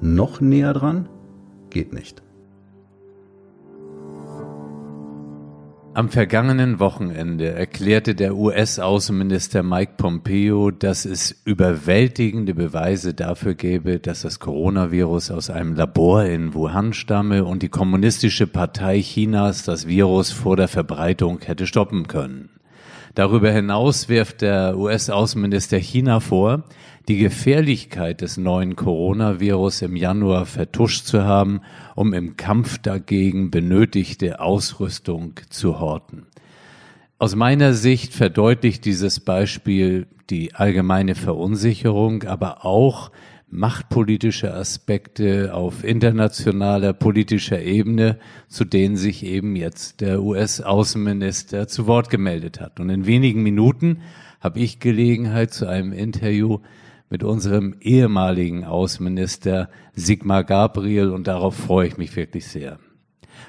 Noch näher dran? Geht nicht. Am vergangenen Wochenende erklärte der US-Außenminister Mike Pompeo, dass es überwältigende Beweise dafür gäbe, dass das Coronavirus aus einem Labor in Wuhan stamme und die kommunistische Partei Chinas das Virus vor der Verbreitung hätte stoppen können. Darüber hinaus wirft der US-Außenminister China vor, die Gefährlichkeit des neuen Coronavirus im Januar vertuscht zu haben, um im Kampf dagegen benötigte Ausrüstung zu horten. Aus meiner Sicht verdeutlicht dieses Beispiel die allgemeine Verunsicherung, aber auch machtpolitische Aspekte auf internationaler politischer Ebene, zu denen sich eben jetzt der US-Außenminister zu Wort gemeldet hat. Und in wenigen Minuten habe ich Gelegenheit zu einem Interview mit unserem ehemaligen Außenminister Sigmar Gabriel und darauf freue ich mich wirklich sehr.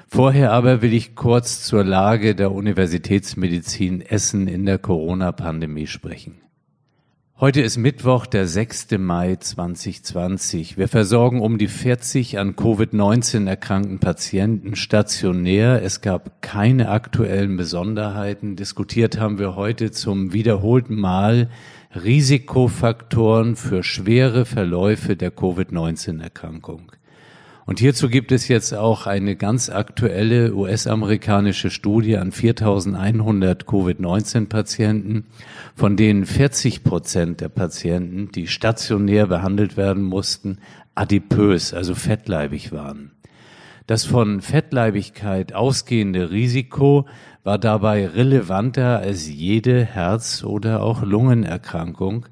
Vorher aber will ich kurz zur Lage der Universitätsmedizin Essen in der Corona-Pandemie sprechen. Heute ist Mittwoch, der 6. Mai 2020. Wir versorgen um die 40 an Covid-19 erkrankten Patienten stationär. Es gab keine aktuellen Besonderheiten. Diskutiert haben wir heute zum wiederholten Mal Risikofaktoren für schwere Verläufe der Covid-19-Erkrankung. Und hierzu gibt es jetzt auch eine ganz aktuelle US-amerikanische Studie an 4100 Covid-19-Patienten, von denen 40 Prozent der Patienten, die stationär behandelt werden mussten, adipös, also fettleibig waren. Das von Fettleibigkeit ausgehende Risiko war dabei relevanter als jede Herz- oder auch Lungenerkrankung.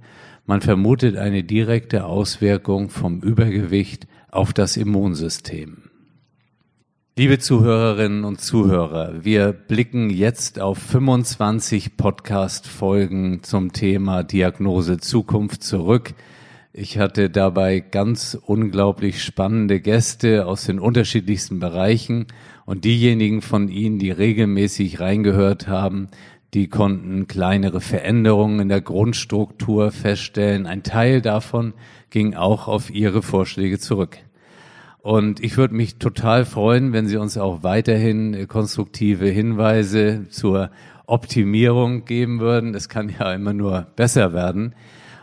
Man vermutet eine direkte Auswirkung vom Übergewicht auf das Immunsystem. Liebe Zuhörerinnen und Zuhörer, wir blicken jetzt auf 25 Podcast-Folgen zum Thema Diagnose Zukunft zurück. Ich hatte dabei ganz unglaublich spannende Gäste aus den unterschiedlichsten Bereichen und diejenigen von Ihnen, die regelmäßig reingehört haben, die konnten kleinere Veränderungen in der Grundstruktur feststellen. Ein Teil davon ging auch auf Ihre Vorschläge zurück. Und ich würde mich total freuen, wenn Sie uns auch weiterhin konstruktive Hinweise zur Optimierung geben würden. Es kann ja immer nur besser werden.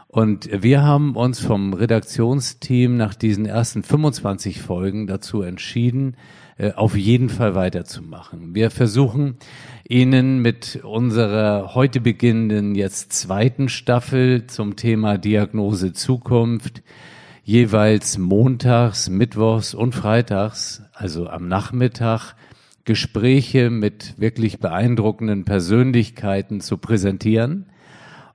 Und wir haben uns vom Redaktionsteam nach diesen ersten 25 Folgen dazu entschieden, äh, auf jeden Fall weiterzumachen. Wir versuchen Ihnen mit unserer heute beginnenden jetzt zweiten Staffel zum Thema Diagnose Zukunft jeweils montags, mittwochs und freitags, also am Nachmittag, Gespräche mit wirklich beeindruckenden Persönlichkeiten zu präsentieren.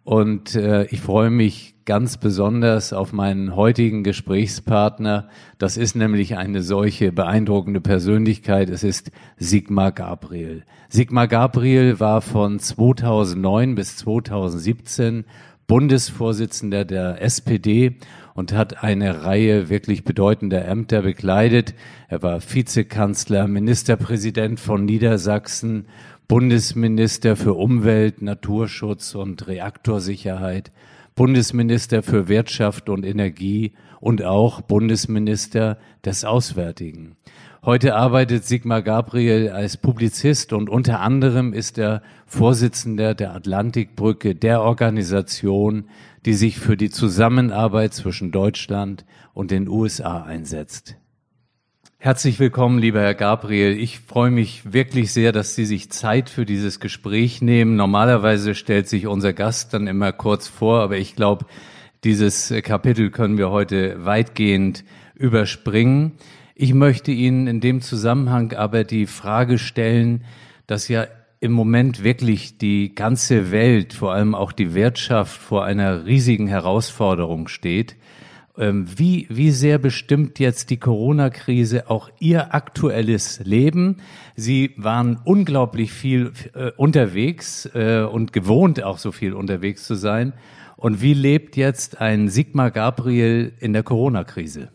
Und äh, ich freue mich ganz besonders auf meinen heutigen Gesprächspartner. Das ist nämlich eine solche beeindruckende Persönlichkeit. Es ist Sigmar Gabriel. Sigmar Gabriel war von 2009 bis 2017 Bundesvorsitzender der SPD und hat eine Reihe wirklich bedeutender Ämter bekleidet. Er war Vizekanzler, Ministerpräsident von Niedersachsen, Bundesminister für Umwelt, Naturschutz und Reaktorsicherheit, Bundesminister für Wirtschaft und Energie und auch Bundesminister des Auswärtigen. Heute arbeitet Sigmar Gabriel als Publizist und unter anderem ist er Vorsitzender der Atlantikbrücke, der Organisation, die sich für die Zusammenarbeit zwischen Deutschland und den USA einsetzt. Herzlich willkommen, lieber Herr Gabriel. Ich freue mich wirklich sehr, dass Sie sich Zeit für dieses Gespräch nehmen. Normalerweise stellt sich unser Gast dann immer kurz vor, aber ich glaube, dieses Kapitel können wir heute weitgehend überspringen. Ich möchte Ihnen in dem Zusammenhang aber die Frage stellen, dass ja im Moment wirklich die ganze Welt, vor allem auch die Wirtschaft, vor einer riesigen Herausforderung steht. Ähm, wie, wie sehr bestimmt jetzt die Corona-Krise auch Ihr aktuelles Leben? Sie waren unglaublich viel äh, unterwegs äh, und gewohnt auch so viel unterwegs zu sein. Und wie lebt jetzt ein Sigmar Gabriel in der Corona-Krise?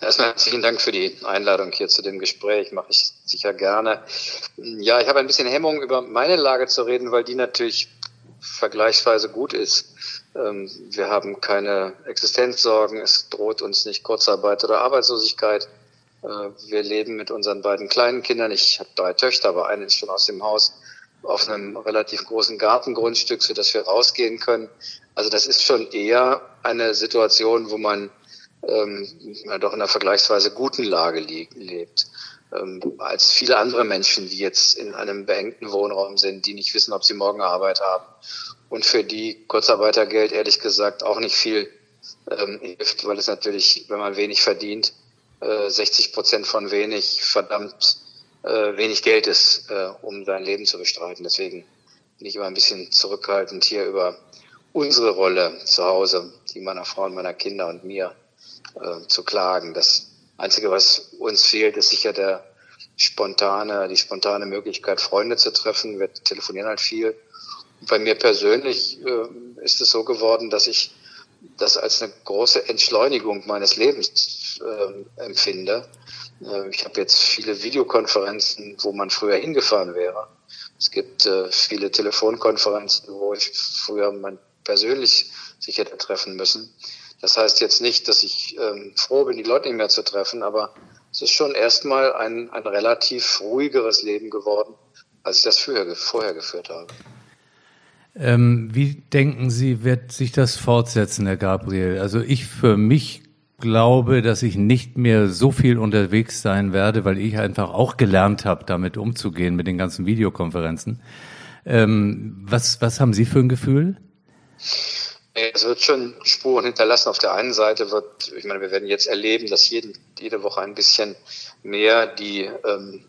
Erstmal herzlichen Dank für die Einladung hier zu dem Gespräch. Mache ich sicher gerne. Ja, ich habe ein bisschen Hemmung, über meine Lage zu reden, weil die natürlich vergleichsweise gut ist. Ähm, wir haben keine Existenzsorgen, es droht uns nicht Kurzarbeit oder Arbeitslosigkeit. Äh, wir leben mit unseren beiden kleinen Kindern. Ich habe drei Töchter, aber eine ist schon aus dem Haus auf einem relativ großen Gartengrundstück, so dass wir rausgehen können. Also das ist schon eher eine Situation, wo man ähm, doch in einer vergleichsweise guten Lage lebt. Ähm, als viele andere Menschen, die jetzt in einem beengten Wohnraum sind, die nicht wissen, ob sie morgen Arbeit haben und für die Kurzarbeitergeld ehrlich gesagt auch nicht viel ähm, hilft, weil es natürlich, wenn man wenig verdient, äh, 60 Prozent von wenig verdammt äh, wenig Geld ist, äh, um sein Leben zu bestreiten. Deswegen bin ich immer ein bisschen zurückhaltend hier über unsere Rolle zu Hause, die meiner Frau und meiner Kinder und mir äh, zu klagen. Das Einzige, was uns fehlt, ist sicher der spontane, die spontane Möglichkeit, Freunde zu treffen. Wir telefonieren halt viel bei mir persönlich äh, ist es so geworden, dass ich das als eine große Entschleunigung meines Lebens äh, empfinde. Äh, ich habe jetzt viele Videokonferenzen, wo man früher hingefahren wäre. Es gibt äh, viele Telefonkonferenzen, wo ich früher man persönlich sich hätte treffen müssen. Das heißt jetzt nicht, dass ich ähm, froh bin, die Leute nicht mehr zu treffen, aber es ist schon erstmal ein, ein relativ ruhigeres Leben geworden, als ich das früher, vorher geführt habe. Ähm, wie denken Sie, wird sich das fortsetzen, Herr Gabriel? Also ich für mich glaube, dass ich nicht mehr so viel unterwegs sein werde, weil ich einfach auch gelernt habe, damit umzugehen mit den ganzen Videokonferenzen. Ähm, was, was haben Sie für ein Gefühl? Es wird schon Spuren hinterlassen. Auf der einen Seite wird, ich meine, wir werden jetzt erleben, dass jeden, jede Woche ein bisschen mehr die ähm,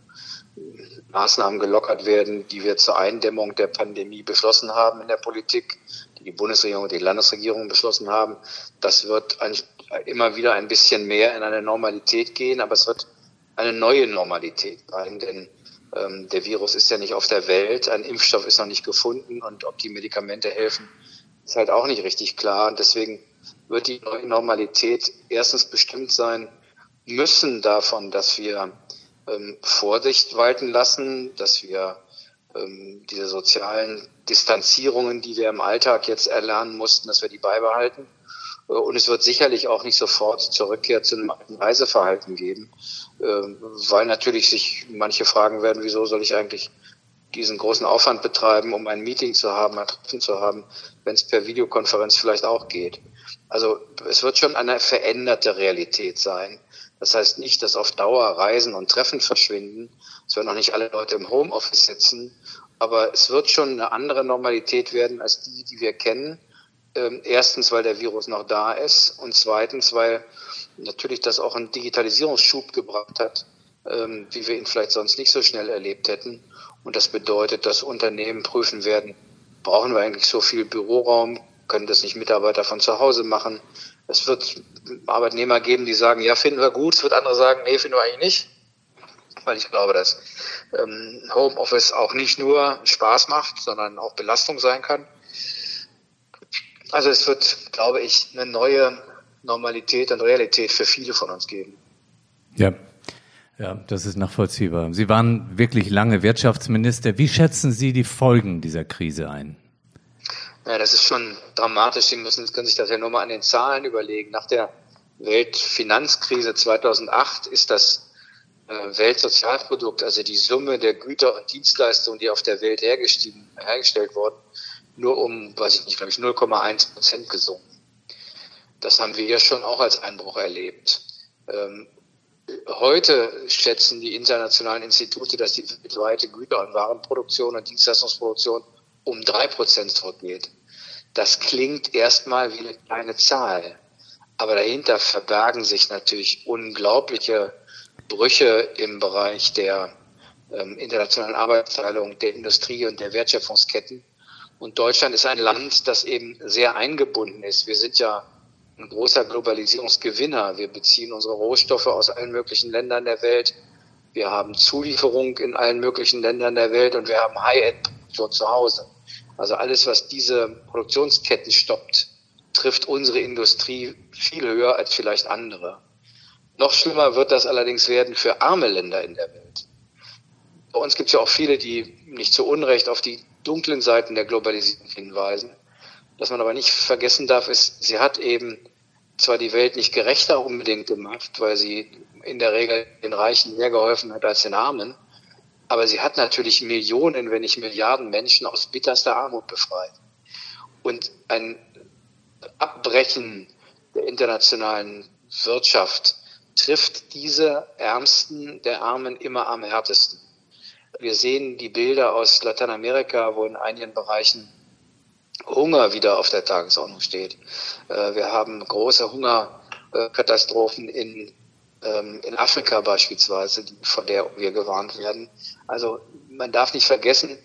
Maßnahmen gelockert werden, die wir zur Eindämmung der Pandemie beschlossen haben in der Politik, die die Bundesregierung und die Landesregierung beschlossen haben. Das wird ein, immer wieder ein bisschen mehr in eine Normalität gehen, aber es wird eine neue Normalität sein, denn ähm, der Virus ist ja nicht auf der Welt, ein Impfstoff ist noch nicht gefunden und ob die Medikamente helfen, ist halt auch nicht richtig klar. Und deswegen wird die neue Normalität erstens bestimmt sein müssen davon, dass wir ähm, Vorsicht walten lassen, dass wir ähm, diese sozialen Distanzierungen, die wir im Alltag jetzt erlernen mussten, dass wir die beibehalten. Äh, und es wird sicherlich auch nicht sofort Zurückkehr zu einem alten Reiseverhalten geben, äh, weil natürlich sich manche fragen werden, wieso soll ich eigentlich diesen großen Aufwand betreiben, um ein Meeting zu haben, ein Treffen zu haben, wenn es per Videokonferenz vielleicht auch geht. Also es wird schon eine veränderte Realität sein. Das heißt nicht, dass auf Dauer Reisen und Treffen verschwinden. Es werden auch nicht alle Leute im Homeoffice sitzen. Aber es wird schon eine andere Normalität werden als die, die wir kennen. Ähm, erstens, weil der Virus noch da ist und zweitens, weil natürlich das auch einen Digitalisierungsschub gebracht hat, ähm, wie wir ihn vielleicht sonst nicht so schnell erlebt hätten. Und das bedeutet, dass Unternehmen prüfen werden, brauchen wir eigentlich so viel Büroraum, können das nicht Mitarbeiter von zu Hause machen, es wird Arbeitnehmer geben, die sagen, ja, finden wir gut. Es wird andere sagen, nee, finden wir eigentlich nicht. Weil ich glaube, dass ähm, Homeoffice auch nicht nur Spaß macht, sondern auch Belastung sein kann. Also es wird, glaube ich, eine neue Normalität und Realität für viele von uns geben. Ja, ja, das ist nachvollziehbar. Sie waren wirklich lange Wirtschaftsminister. Wie schätzen Sie die Folgen dieser Krise ein? Ja, das ist schon dramatisch. Sie müssen, können sich das ja nur mal an den Zahlen überlegen. Nach der Weltfinanzkrise 2008 ist das äh, Weltsozialprodukt, also die Summe der Güter und Dienstleistungen, die auf der Welt hergestellt wurden, nur um, weiß ich nicht, glaube ich, 0,1 Prozent gesunken. Das haben wir ja schon auch als Einbruch erlebt. Ähm, heute schätzen die internationalen Institute, dass die weltweite Güter- und Warenproduktion und Dienstleistungsproduktion um drei Prozent zurückgeht. Das klingt erstmal wie eine kleine Zahl, aber dahinter verbergen sich natürlich unglaubliche Brüche im Bereich der ähm, internationalen Arbeitsteilung, der Industrie und der Wertschöpfungsketten. Und Deutschland ist ein Land, das eben sehr eingebunden ist. Wir sind ja ein großer Globalisierungsgewinner. Wir beziehen unsere Rohstoffe aus allen möglichen Ländern der Welt. Wir haben Zulieferung in allen möglichen Ländern der Welt und wir haben High-End-Produktion zu Hause. Also alles, was diese Produktionsketten stoppt, trifft unsere Industrie viel höher als vielleicht andere. Noch schlimmer wird das allerdings werden für arme Länder in der Welt. Bei uns gibt es ja auch viele, die nicht zu Unrecht auf die dunklen Seiten der Globalisierung hinweisen. Was man aber nicht vergessen darf, ist, sie hat eben zwar die Welt nicht gerechter unbedingt gemacht, weil sie in der Regel den Reichen mehr geholfen hat als den Armen, aber sie hat natürlich Millionen, wenn nicht Milliarden Menschen aus bitterster Armut befreit. Und ein Abbrechen der internationalen Wirtschaft trifft diese Ärmsten der Armen immer am härtesten. Wir sehen die Bilder aus Lateinamerika, wo in einigen Bereichen Hunger wieder auf der Tagesordnung steht. Äh, wir haben große Hungerkatastrophen in, ähm, in Afrika beispielsweise, von der wir gewarnt werden. Also man darf nicht vergessen,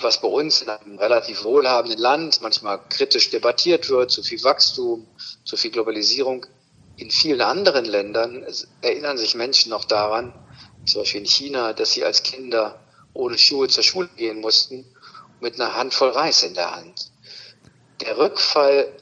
was bei uns in einem relativ wohlhabenden Land manchmal kritisch debattiert wird, zu viel Wachstum, zu viel Globalisierung. In vielen anderen Ländern erinnern sich Menschen noch daran, zum Beispiel in China, dass sie als Kinder ohne Schuhe zur Schule gehen mussten, mit einer Handvoll Reis in der Hand. Der Rückfall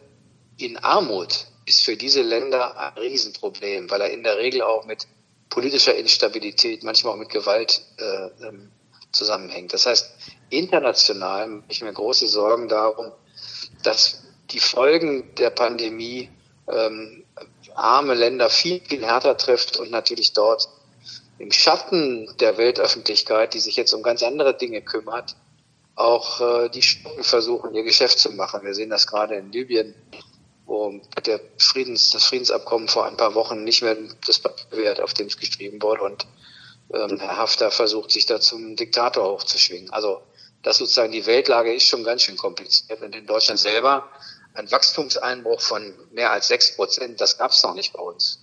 in Armut ist für diese Länder ein Riesenproblem, weil er in der Regel auch mit politischer Instabilität, manchmal auch mit Gewalt äh, ähm, zusammenhängt. Das heißt, international mache ich mir große Sorgen darum, dass die Folgen der Pandemie ähm, arme Länder viel, viel härter trifft und natürlich dort im Schatten der Weltöffentlichkeit, die sich jetzt um ganz andere Dinge kümmert, auch äh, die Schurken versuchen, ihr Geschäft zu machen. Wir sehen das gerade in Libyen, wo der Friedens, das Friedensabkommen vor ein paar Wochen nicht mehr das wert, auf dem es geschrieben wurde. Und ähm, Herr Haftar versucht, sich da zum Diktator hochzuschwingen. Also das sozusagen die Weltlage ist schon ganz schön kompliziert. Und in Deutschland selber ein Wachstumseinbruch von mehr als sechs Prozent, das gab es noch nicht bei uns.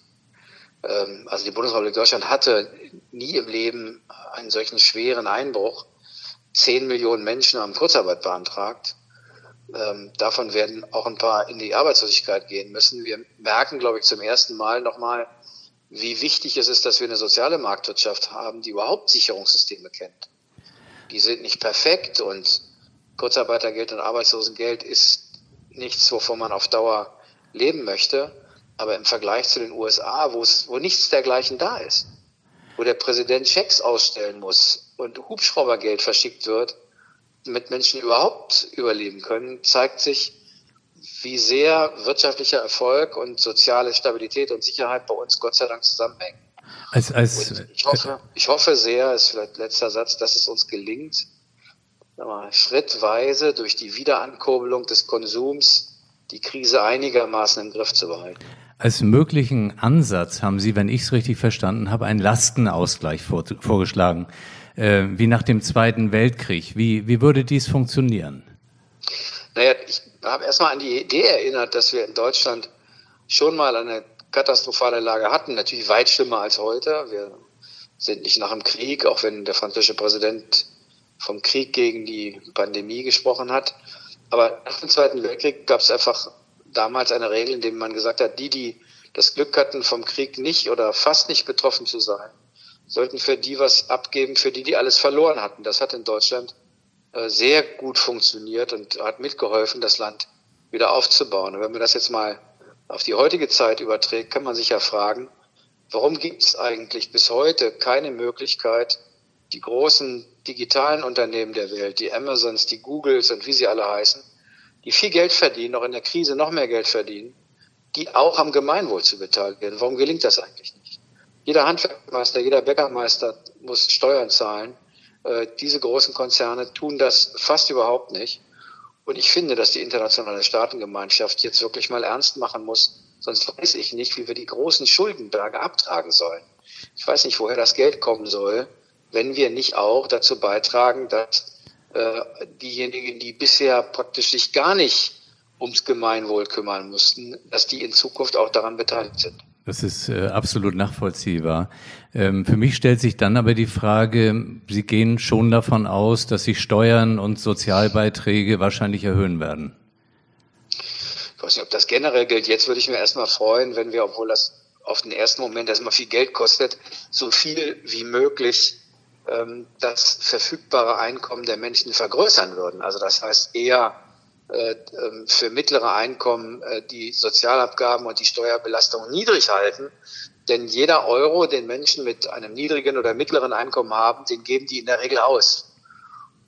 Ähm, also die Bundesrepublik Deutschland hatte nie im Leben einen solchen schweren Einbruch. Zehn Millionen Menschen haben Kurzarbeit beantragt. Ähm, davon werden auch ein paar in die Arbeitslosigkeit gehen müssen. Wir merken, glaube ich, zum ersten Mal nochmal, wie wichtig es ist, dass wir eine soziale Marktwirtschaft haben, die überhaupt Sicherungssysteme kennt. Die sind nicht perfekt und Kurzarbeitergeld und Arbeitslosengeld ist nichts, wovon man auf Dauer leben möchte. Aber im Vergleich zu den USA, wo es, wo nichts dergleichen da ist, wo der Präsident Schecks ausstellen muss und Hubschraubergeld verschickt wird, damit Menschen überhaupt überleben können, zeigt sich, wie sehr wirtschaftlicher Erfolg und soziale Stabilität und Sicherheit bei uns Gott sei Dank zusammenhängen. Als, als, ich, hoffe, ich hoffe sehr, ist vielleicht letzter Satz, dass es uns gelingt, mal, schrittweise durch die Wiederankurbelung des Konsums die Krise einigermaßen im Griff zu behalten. Als möglichen Ansatz haben Sie, wenn ich es richtig verstanden habe, einen Lastenausgleich vor, vorgeschlagen, äh, wie nach dem Zweiten Weltkrieg. Wie, wie würde dies funktionieren? Naja, ich habe erstmal an die Idee erinnert, dass wir in Deutschland schon mal eine katastrophale Lage hatten, natürlich weit schlimmer als heute. Wir sind nicht nach dem Krieg, auch wenn der französische Präsident vom Krieg gegen die Pandemie gesprochen hat. Aber nach dem Zweiten Weltkrieg gab es einfach damals eine Regel, in der man gesagt hat, die, die das Glück hatten, vom Krieg nicht oder fast nicht betroffen zu sein, sollten für die was abgeben, für die, die alles verloren hatten. Das hat in Deutschland äh, sehr gut funktioniert und hat mitgeholfen, das Land wieder aufzubauen. Und wenn man das jetzt mal auf die heutige Zeit überträgt, kann man sich ja fragen, warum gibt es eigentlich bis heute keine Möglichkeit, die großen digitalen Unternehmen der Welt, die Amazons, die Googles und wie sie alle heißen, die viel Geld verdienen, auch in der Krise noch mehr Geld verdienen, die auch am Gemeinwohl zu beteiligt werden. Warum gelingt das eigentlich nicht? Jeder Handwerkmeister, jeder Bäckermeister muss Steuern zahlen. Äh, diese großen Konzerne tun das fast überhaupt nicht. Und ich finde, dass die internationale Staatengemeinschaft jetzt wirklich mal ernst machen muss. Sonst weiß ich nicht, wie wir die großen Schuldenberge abtragen sollen. Ich weiß nicht, woher das Geld kommen soll, wenn wir nicht auch dazu beitragen, dass äh, diejenigen, die bisher praktisch sich gar nicht ums Gemeinwohl kümmern mussten, dass die in Zukunft auch daran beteiligt sind. Das ist äh, absolut nachvollziehbar. Ähm, für mich stellt sich dann aber die Frage, Sie gehen schon davon aus, dass sich Steuern und Sozialbeiträge wahrscheinlich erhöhen werden. Ich weiß nicht, ob das generell gilt. Jetzt würde ich mir erstmal freuen, wenn wir, obwohl das auf den ersten Moment erstmal viel Geld kostet, so viel wie möglich ähm, das verfügbare Einkommen der Menschen vergrößern würden. Also das heißt eher für mittlere Einkommen äh, die Sozialabgaben und die Steuerbelastung niedrig halten. Denn jeder Euro, den Menschen mit einem niedrigen oder mittleren Einkommen haben, den geben die in der Regel aus.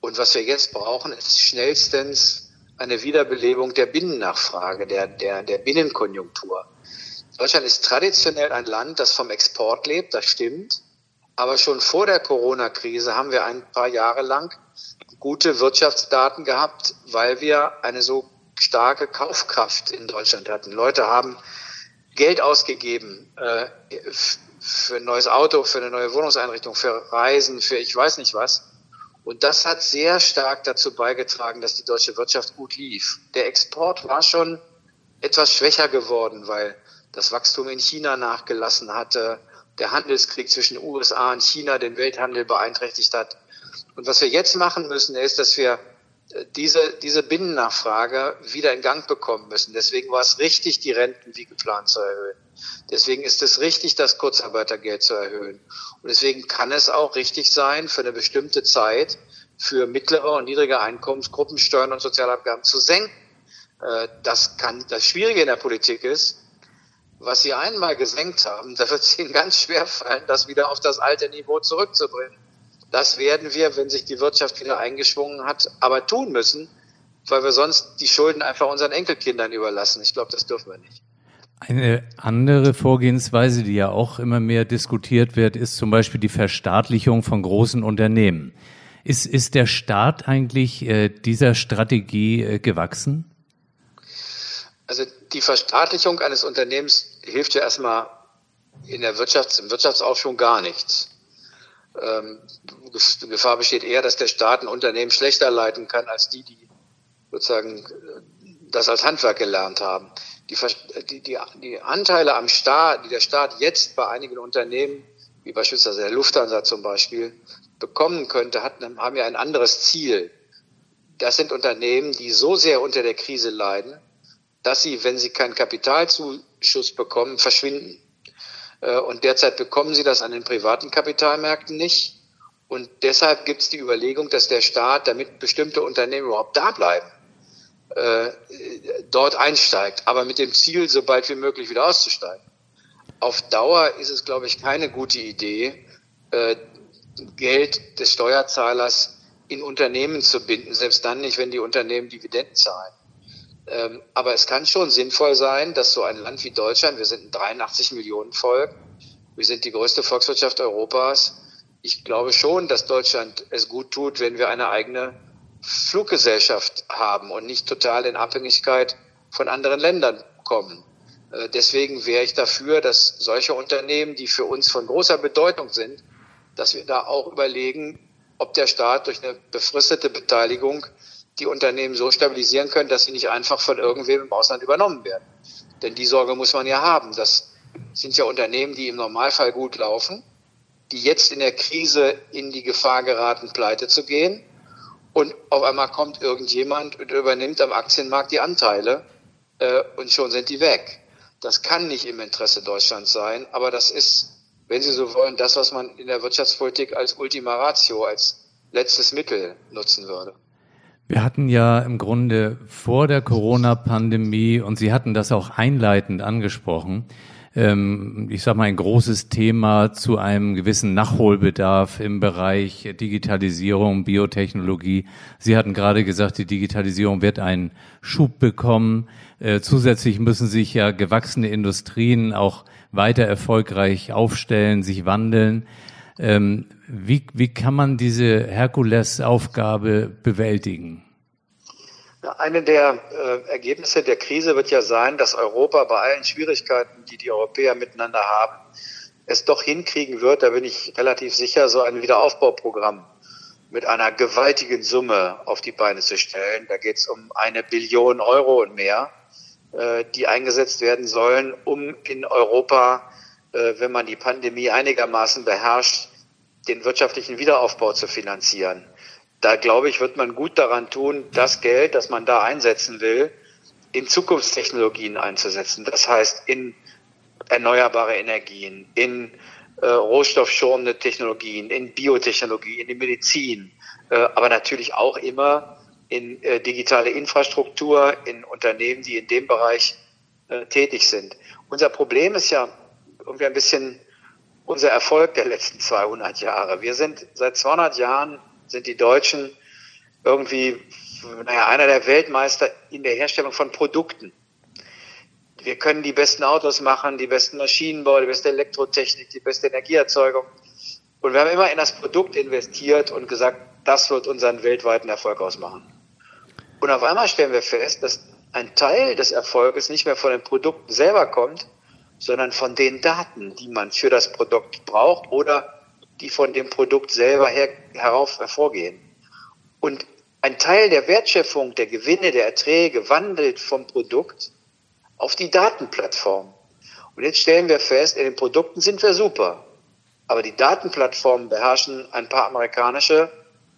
Und was wir jetzt brauchen, ist schnellstens eine Wiederbelebung der Binnennachfrage, der, der, der Binnenkonjunktur. Deutschland ist traditionell ein Land, das vom Export lebt, das stimmt. Aber schon vor der Corona-Krise haben wir ein paar Jahre lang gute Wirtschaftsdaten gehabt, weil wir eine so starke Kaufkraft in Deutschland hatten. Leute haben Geld ausgegeben äh, für ein neues Auto, für eine neue Wohnungseinrichtung, für Reisen, für ich weiß nicht was. Und das hat sehr stark dazu beigetragen, dass die deutsche Wirtschaft gut lief. Der Export war schon etwas schwächer geworden, weil das Wachstum in China nachgelassen hatte, der Handelskrieg zwischen USA und China den Welthandel beeinträchtigt hat. Und was wir jetzt machen müssen, ist, dass wir äh, diese, diese Binnennachfrage wieder in Gang bekommen müssen. Deswegen war es richtig, die Renten wie geplant zu erhöhen. Deswegen ist es richtig, das Kurzarbeitergeld zu erhöhen. Und deswegen kann es auch richtig sein, für eine bestimmte Zeit für mittlere und niedrige Einkommensgruppen Steuern und Sozialabgaben zu senken. Äh, das kann, das Schwierige in der Politik ist, was Sie einmal gesenkt haben, da wird es Ihnen ganz schwer fallen, das wieder auf das alte Niveau zurückzubringen. Das werden wir, wenn sich die Wirtschaft wieder eingeschwungen hat, aber tun müssen, weil wir sonst die Schulden einfach unseren Enkelkindern überlassen. Ich glaube, das dürfen wir nicht. Eine andere Vorgehensweise, die ja auch immer mehr diskutiert wird, ist zum Beispiel die Verstaatlichung von großen Unternehmen. Ist, ist der Staat eigentlich äh, dieser Strategie äh, gewachsen? Also die Verstaatlichung eines Unternehmens hilft ja erstmal in der Wirtschafts-, im Wirtschaftsaufschwung gar nichts. Ähm, die Gefahr besteht eher, dass der Staat ein Unternehmen schlechter leiten kann als die, die sozusagen das als Handwerk gelernt haben. Die, die, die, die Anteile am Staat, die der Staat jetzt bei einigen Unternehmen, wie beispielsweise der Lufthansa zum Beispiel, bekommen könnte, hat, haben ja ein anderes Ziel. Das sind Unternehmen, die so sehr unter der Krise leiden, dass sie, wenn sie keinen Kapitalzuschuss bekommen, verschwinden. Äh, und derzeit bekommen sie das an den privaten Kapitalmärkten nicht. Und deshalb gibt es die Überlegung, dass der Staat, damit bestimmte Unternehmen überhaupt da bleiben, äh, dort einsteigt, aber mit dem Ziel, so bald wie möglich wieder auszusteigen. Auf Dauer ist es, glaube ich, keine gute Idee, äh, Geld des Steuerzahlers in Unternehmen zu binden, selbst dann nicht, wenn die Unternehmen Dividenden zahlen. Ähm, aber es kann schon sinnvoll sein, dass so ein Land wie Deutschland, wir sind ein 83 Millionen Volk, wir sind die größte Volkswirtschaft Europas. Ich glaube schon, dass Deutschland es gut tut, wenn wir eine eigene Fluggesellschaft haben und nicht total in Abhängigkeit von anderen Ländern kommen. Äh, deswegen wäre ich dafür, dass solche Unternehmen, die für uns von großer Bedeutung sind, dass wir da auch überlegen, ob der Staat durch eine befristete Beteiligung die Unternehmen so stabilisieren können, dass sie nicht einfach von irgendwem im Ausland übernommen werden. Denn die Sorge muss man ja haben. Das sind ja Unternehmen, die im Normalfall gut laufen, die jetzt in der Krise in die Gefahr geraten, pleite zu gehen. Und auf einmal kommt irgendjemand und übernimmt am Aktienmarkt die Anteile äh, und schon sind die weg. Das kann nicht im Interesse Deutschlands sein, aber das ist, wenn Sie so wollen, das, was man in der Wirtschaftspolitik als Ultima Ratio, als letztes Mittel nutzen würde. Wir hatten ja im Grunde vor der Corona-Pandemie, und Sie hatten das auch einleitend angesprochen, ähm, ich sage mal, ein großes Thema zu einem gewissen Nachholbedarf im Bereich Digitalisierung, Biotechnologie. Sie hatten gerade gesagt, die Digitalisierung wird einen Schub bekommen. Äh, zusätzlich müssen sich ja gewachsene Industrien auch weiter erfolgreich aufstellen, sich wandeln. Ähm, wie, wie kann man diese Herkulesaufgabe bewältigen? Eine der äh, Ergebnisse der Krise wird ja sein, dass Europa bei allen Schwierigkeiten, die die Europäer miteinander haben, es doch hinkriegen wird, da bin ich relativ sicher, so ein Wiederaufbauprogramm mit einer gewaltigen Summe auf die Beine zu stellen. Da geht es um eine Billion Euro und mehr, äh, die eingesetzt werden sollen, um in Europa wenn man die Pandemie einigermaßen beherrscht, den wirtschaftlichen Wiederaufbau zu finanzieren. Da glaube ich, wird man gut daran tun, das Geld, das man da einsetzen will, in Zukunftstechnologien einzusetzen. Das heißt, in erneuerbare Energien, in äh, rohstoffschonende Technologien, in Biotechnologie, in die Medizin, äh, aber natürlich auch immer in äh, digitale Infrastruktur, in Unternehmen, die in dem Bereich äh, tätig sind. Unser Problem ist ja irgendwie ein bisschen unser Erfolg der letzten 200 Jahre. Wir sind seit 200 Jahren sind die Deutschen irgendwie naja, einer der Weltmeister in der Herstellung von Produkten. Wir können die besten Autos machen, die besten Maschinenbau, die beste Elektrotechnik, die beste Energieerzeugung. Und wir haben immer in das Produkt investiert und gesagt, das wird unseren weltweiten Erfolg ausmachen. Und auf einmal stellen wir fest, dass ein Teil des Erfolges nicht mehr von den Produkten selber kommt, sondern von den Daten, die man für das Produkt braucht oder die von dem Produkt selber her, herauf hervorgehen. Und ein Teil der Wertschöpfung, der Gewinne, der Erträge wandelt vom Produkt auf die Datenplattform. Und jetzt stellen wir fest, in den Produkten sind wir super. Aber die Datenplattformen beherrschen ein paar amerikanische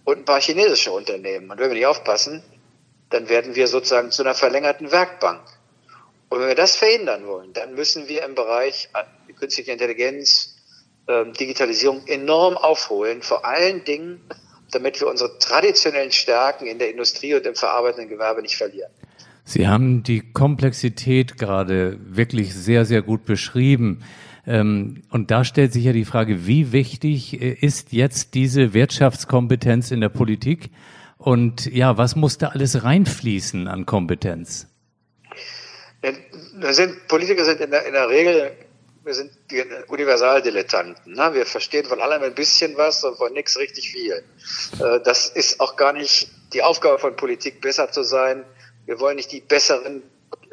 und ein paar chinesische Unternehmen. Und wenn wir nicht aufpassen, dann werden wir sozusagen zu einer verlängerten Werkbank. Und wenn wir das verhindern wollen, dann müssen wir im Bereich künstliche Intelligenz, ähm, Digitalisierung enorm aufholen, vor allen Dingen damit wir unsere traditionellen Stärken in der Industrie und im verarbeitenden Gewerbe nicht verlieren. Sie haben die Komplexität gerade wirklich sehr, sehr gut beschrieben. Ähm, und da stellt sich ja die Frage, wie wichtig äh, ist jetzt diese Wirtschaftskompetenz in der Politik? Und ja, was muss da alles reinfließen an Kompetenz? Sind, Politiker sind in der, in der Regel wir sind Universaldilettanten. Ne? Wir verstehen von allem ein bisschen was und von nichts richtig viel. Äh, das ist auch gar nicht die Aufgabe von Politik, besser zu sein. Wir wollen nicht die besseren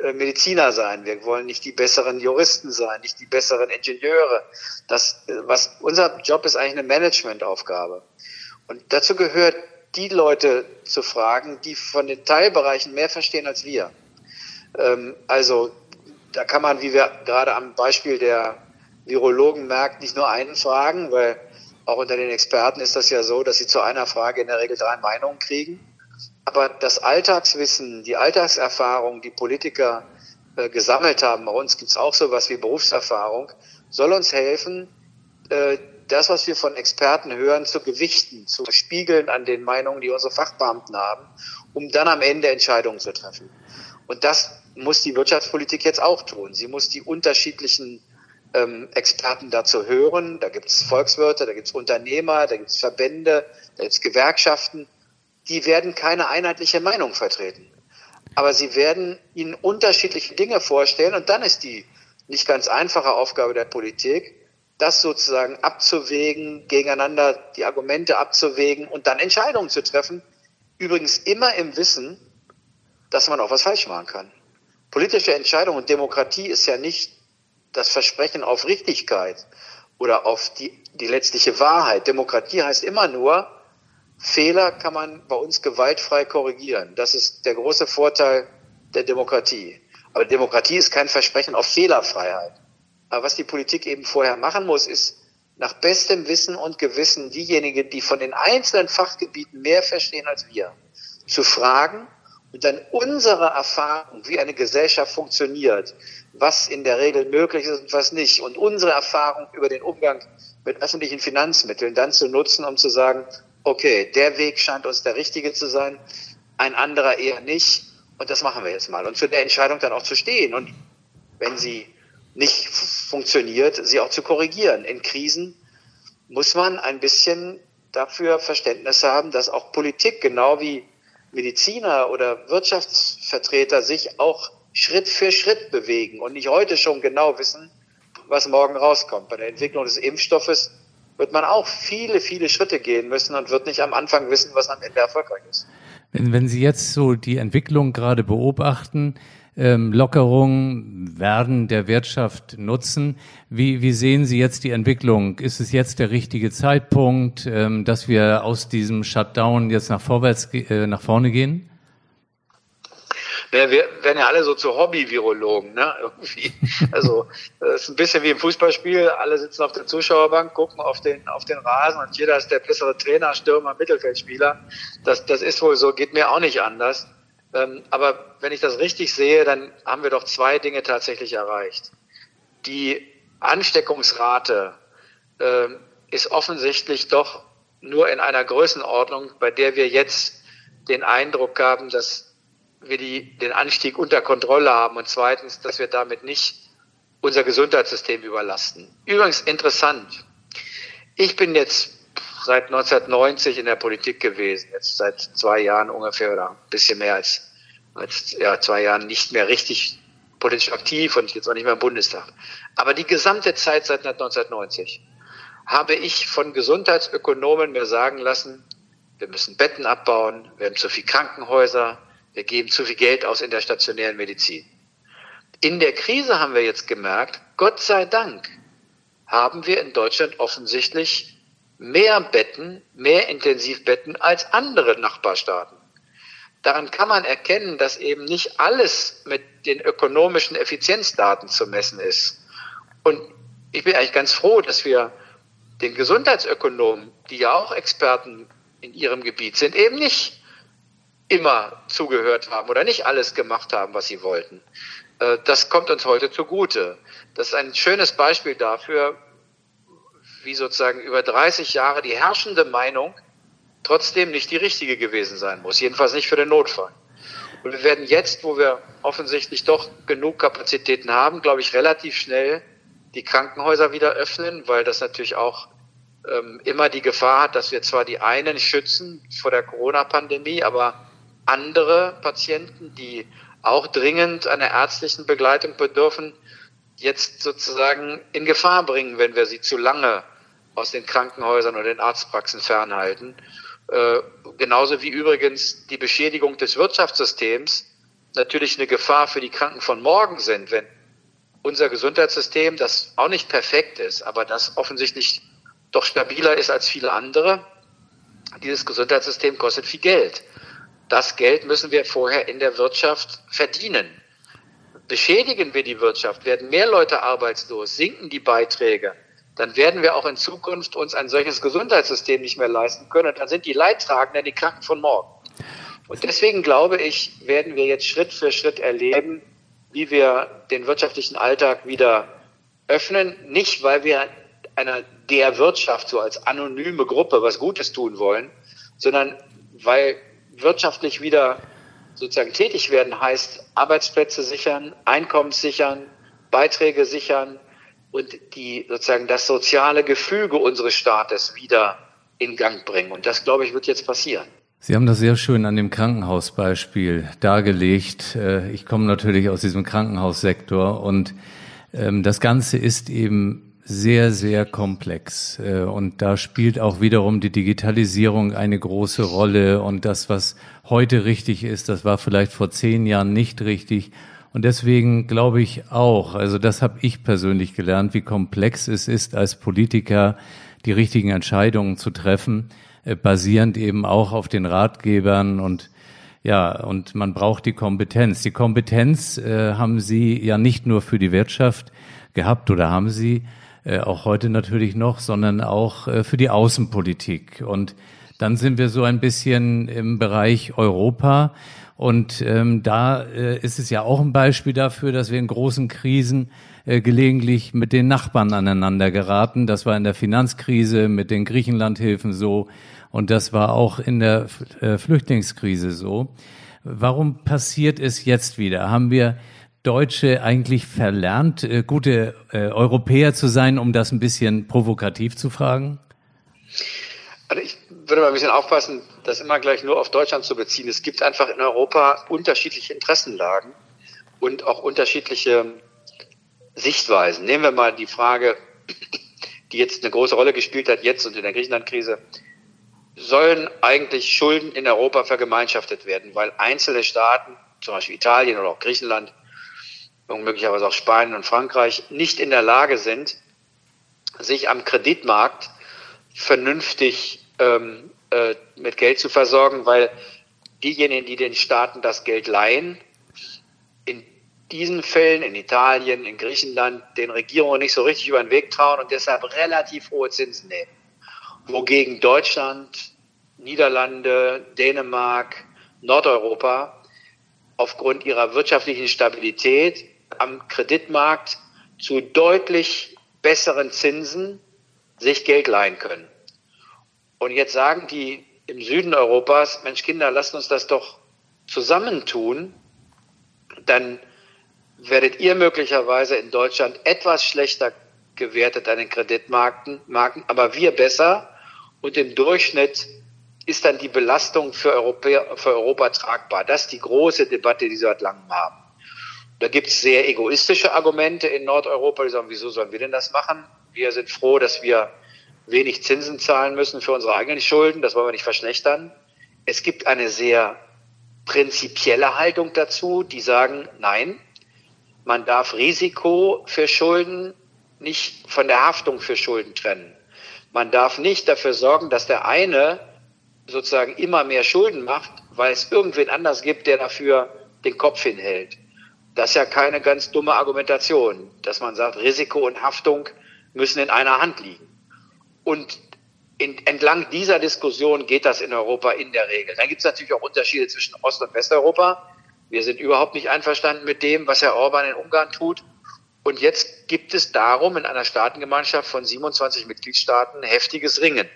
äh, Mediziner sein. Wir wollen nicht die besseren Juristen sein, nicht die besseren Ingenieure. Das, was unser Job ist eigentlich eine Managementaufgabe. Und dazu gehört, die Leute zu fragen, die von den Teilbereichen mehr verstehen als wir. Ähm, also da kann man, wie wir gerade am Beispiel der Virologen merkt, nicht nur einen fragen, weil auch unter den Experten ist das ja so, dass sie zu einer Frage in der Regel drei Meinungen kriegen. Aber das Alltagswissen, die Alltagserfahrung, die Politiker äh, gesammelt haben, bei uns gibt es auch sowas wie Berufserfahrung, soll uns helfen, äh, das, was wir von Experten hören, zu gewichten, zu spiegeln an den Meinungen, die unsere Fachbeamten haben, um dann am Ende Entscheidungen zu treffen. Und das muss die Wirtschaftspolitik jetzt auch tun. Sie muss die unterschiedlichen ähm, Experten dazu hören. Da gibt es Volkswirte, da gibt es Unternehmer, da gibt es Verbände, da gibt es Gewerkschaften. Die werden keine einheitliche Meinung vertreten. Aber sie werden ihnen unterschiedliche Dinge vorstellen und dann ist die nicht ganz einfache Aufgabe der Politik, das sozusagen abzuwägen, gegeneinander die Argumente abzuwägen und dann Entscheidungen zu treffen. Übrigens immer im Wissen, dass man auch was falsch machen kann. Politische Entscheidung und Demokratie ist ja nicht das Versprechen auf Richtigkeit oder auf die, die letztliche Wahrheit. Demokratie heißt immer nur, Fehler kann man bei uns gewaltfrei korrigieren. Das ist der große Vorteil der Demokratie. Aber Demokratie ist kein Versprechen auf Fehlerfreiheit. Aber was die Politik eben vorher machen muss, ist nach bestem Wissen und Gewissen diejenigen, die von den einzelnen Fachgebieten mehr verstehen als wir, zu fragen und dann unsere Erfahrung, wie eine Gesellschaft funktioniert, was in der Regel möglich ist und was nicht, und unsere Erfahrung über den Umgang mit öffentlichen Finanzmitteln dann zu nutzen, um zu sagen, okay, der Weg scheint uns der richtige zu sein, ein anderer eher nicht, und das machen wir jetzt mal. Und zu der Entscheidung dann auch zu stehen und wenn sie nicht funktioniert, sie auch zu korrigieren. In Krisen muss man ein bisschen dafür Verständnis haben, dass auch Politik genau wie Mediziner oder Wirtschaftsvertreter sich auch Schritt für Schritt bewegen und nicht heute schon genau wissen, was morgen rauskommt. Bei der Entwicklung des Impfstoffes wird man auch viele, viele Schritte gehen müssen und wird nicht am Anfang wissen, was am Ende erfolgreich ist. Wenn, wenn Sie jetzt so die Entwicklung gerade beobachten, ähm, Lockerungen werden der Wirtschaft nutzen. Wie, wie sehen Sie jetzt die Entwicklung? Ist es jetzt der richtige Zeitpunkt, ähm, dass wir aus diesem Shutdown jetzt nach vorwärts, äh, nach vorne gehen? Ja, wir werden ja alle so zu Hobby-Virologen, ne? Irgendwie. Also es ist ein bisschen wie im Fußballspiel. Alle sitzen auf der Zuschauerbank, gucken auf den auf den Rasen und jeder ist der bessere Trainer, Stürmer, Mittelfeldspieler. Das das ist wohl so, geht mir auch nicht anders. Ähm, aber wenn ich das richtig sehe, dann haben wir doch zwei Dinge tatsächlich erreicht. Die Ansteckungsrate äh, ist offensichtlich doch nur in einer Größenordnung, bei der wir jetzt den Eindruck haben, dass wir die, den Anstieg unter Kontrolle haben und zweitens, dass wir damit nicht unser Gesundheitssystem überlasten. Übrigens interessant. Ich bin jetzt seit 1990 in der Politik gewesen, jetzt seit zwei Jahren ungefähr oder ein bisschen mehr als, als ja, zwei Jahren nicht mehr richtig politisch aktiv und jetzt auch nicht mehr im Bundestag. Aber die gesamte Zeit seit 1990 habe ich von Gesundheitsökonomen mir sagen lassen, wir müssen Betten abbauen, wir haben zu viel Krankenhäuser, wir geben zu viel Geld aus in der stationären Medizin. In der Krise haben wir jetzt gemerkt, Gott sei Dank haben wir in Deutschland offensichtlich mehr Betten, mehr Intensivbetten als andere Nachbarstaaten. Daran kann man erkennen, dass eben nicht alles mit den ökonomischen Effizienzdaten zu messen ist. Und ich bin eigentlich ganz froh, dass wir den Gesundheitsökonomen, die ja auch Experten in ihrem Gebiet sind, eben nicht immer zugehört haben oder nicht alles gemacht haben, was sie wollten. Äh, das kommt uns heute zugute. Das ist ein schönes Beispiel dafür, wie sozusagen über 30 Jahre die herrschende Meinung trotzdem nicht die richtige gewesen sein muss. Jedenfalls nicht für den Notfall. Und wir werden jetzt, wo wir offensichtlich doch genug Kapazitäten haben, glaube ich, relativ schnell die Krankenhäuser wieder öffnen, weil das natürlich auch ähm, immer die Gefahr hat, dass wir zwar die einen schützen vor der Corona-Pandemie, aber andere Patienten, die auch dringend einer ärztlichen Begleitung bedürfen, jetzt sozusagen in Gefahr bringen, wenn wir sie zu lange aus den Krankenhäusern oder den Arztpraxen fernhalten. Äh, genauso wie übrigens die Beschädigung des Wirtschaftssystems natürlich eine Gefahr für die Kranken von morgen sind, wenn unser Gesundheitssystem, das auch nicht perfekt ist, aber das offensichtlich doch stabiler ist als viele andere, dieses Gesundheitssystem kostet viel Geld. Das Geld müssen wir vorher in der Wirtschaft verdienen. Beschädigen wir die Wirtschaft, werden mehr Leute arbeitslos, sinken die Beiträge, dann werden wir auch in Zukunft uns ein solches Gesundheitssystem nicht mehr leisten können. Und dann sind die Leidtragenden die Kranken von morgen. Und deswegen glaube ich, werden wir jetzt Schritt für Schritt erleben, wie wir den wirtschaftlichen Alltag wieder öffnen. Nicht, weil wir einer der Wirtschaft so als anonyme Gruppe was Gutes tun wollen, sondern weil wirtschaftlich wieder sozusagen tätig werden heißt, Arbeitsplätze sichern, Einkommen sichern, Beiträge sichern, und die sozusagen das soziale Gefüge unseres Staates wieder in Gang bringen. Und das, glaube ich, wird jetzt passieren. Sie haben das sehr schön an dem Krankenhausbeispiel dargelegt. Äh, ich komme natürlich aus diesem Krankenhaussektor und ähm, das Ganze ist eben sehr, sehr komplex. Äh, und da spielt auch wiederum die Digitalisierung eine große Rolle. Und das, was heute richtig ist, das war vielleicht vor zehn Jahren nicht richtig. Und deswegen glaube ich auch, also das habe ich persönlich gelernt, wie komplex es ist, als Politiker die richtigen Entscheidungen zu treffen, äh, basierend eben auch auf den Ratgebern und ja, und man braucht die Kompetenz. Die Kompetenz äh, haben Sie ja nicht nur für die Wirtschaft gehabt oder haben Sie äh, auch heute natürlich noch, sondern auch äh, für die Außenpolitik. Und dann sind wir so ein bisschen im Bereich Europa. Und ähm, da äh, ist es ja auch ein Beispiel dafür, dass wir in großen Krisen äh, gelegentlich mit den Nachbarn aneinander geraten. Das war in der Finanzkrise mit den Griechenlandhilfen so und das war auch in der äh, Flüchtlingskrise so. Warum passiert es jetzt wieder? Haben wir Deutsche eigentlich verlernt, äh, gute äh, Europäer zu sein, um das ein bisschen provokativ zu fragen? Also ich würde mal ein bisschen aufpassen, das immer gleich nur auf Deutschland zu beziehen. Es gibt einfach in Europa unterschiedliche Interessenlagen und auch unterschiedliche Sichtweisen. Nehmen wir mal die Frage, die jetzt eine große Rolle gespielt hat, jetzt und in der Griechenland-Krise. Sollen eigentlich Schulden in Europa vergemeinschaftet werden, weil einzelne Staaten, zum Beispiel Italien oder auch Griechenland und möglicherweise auch Spanien und Frankreich, nicht in der Lage sind, sich am Kreditmarkt vernünftig ähm, äh, mit Geld zu versorgen, weil diejenigen, die den Staaten das Geld leihen, in diesen Fällen, in Italien, in Griechenland, den Regierungen nicht so richtig über den Weg trauen und deshalb relativ hohe Zinsen nehmen. Wogegen Deutschland, Niederlande, Dänemark, Nordeuropa aufgrund ihrer wirtschaftlichen Stabilität am Kreditmarkt zu deutlich besseren Zinsen sich Geld leihen können. Und jetzt sagen die im Süden Europas, Mensch Kinder, lasst uns das doch zusammentun, dann werdet ihr möglicherweise in Deutschland etwas schlechter gewertet an den Kreditmarken, Marken, aber wir besser. Und im Durchschnitt ist dann die Belastung für Europa, für Europa tragbar. Das ist die große Debatte, die sie seit langem haben. Da gibt es sehr egoistische Argumente in Nordeuropa, die sagen, wieso sollen wir denn das machen? Wir sind froh, dass wir wenig Zinsen zahlen müssen für unsere eigenen Schulden. Das wollen wir nicht verschlechtern. Es gibt eine sehr prinzipielle Haltung dazu, die sagen, nein, man darf Risiko für Schulden nicht von der Haftung für Schulden trennen. Man darf nicht dafür sorgen, dass der eine sozusagen immer mehr Schulden macht, weil es irgendwen anders gibt, der dafür den Kopf hinhält. Das ist ja keine ganz dumme Argumentation, dass man sagt, Risiko und Haftung müssen in einer Hand liegen. Und in, entlang dieser Diskussion geht das in Europa in der Regel. Dann gibt es natürlich auch Unterschiede zwischen Ost- und Westeuropa. Wir sind überhaupt nicht einverstanden mit dem, was Herr Orban in Ungarn tut. Und jetzt gibt es darum in einer Staatengemeinschaft von 27 Mitgliedstaaten heftiges Ringen.